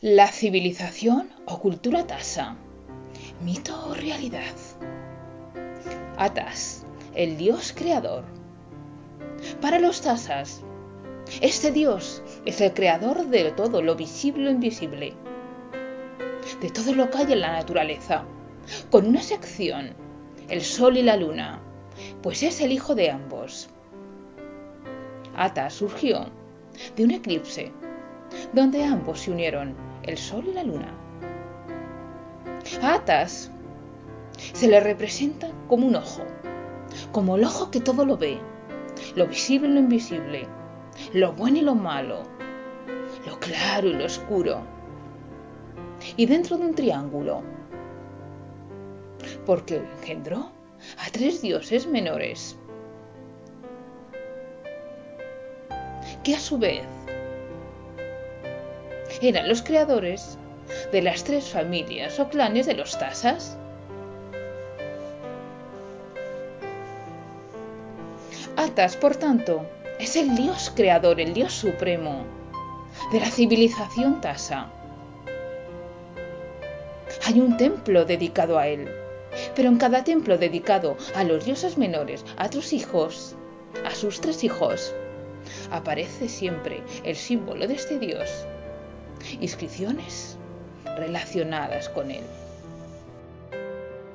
La civilización o cultura tasa. Mito o realidad. Atas, el dios creador. Para los tasas, este dios es el creador de todo lo visible lo invisible, de todo lo que hay en la naturaleza, con una sección, el sol y la luna, pues es el hijo de ambos. Atas surgió de un eclipse, donde ambos se unieron el sol y la luna. A Atas se le representa como un ojo, como el ojo que todo lo ve, lo visible y lo invisible, lo bueno y lo malo, lo claro y lo oscuro, y dentro de un triángulo, porque engendró a tres dioses menores, que a su vez eran los creadores de las tres familias o clanes de los Tasas. Atas, por tanto, es el dios creador, el dios supremo de la civilización Tasa. Hay un templo dedicado a él, pero en cada templo dedicado a los dioses menores, a sus hijos, a sus tres hijos, aparece siempre el símbolo de este dios inscripciones relacionadas con él.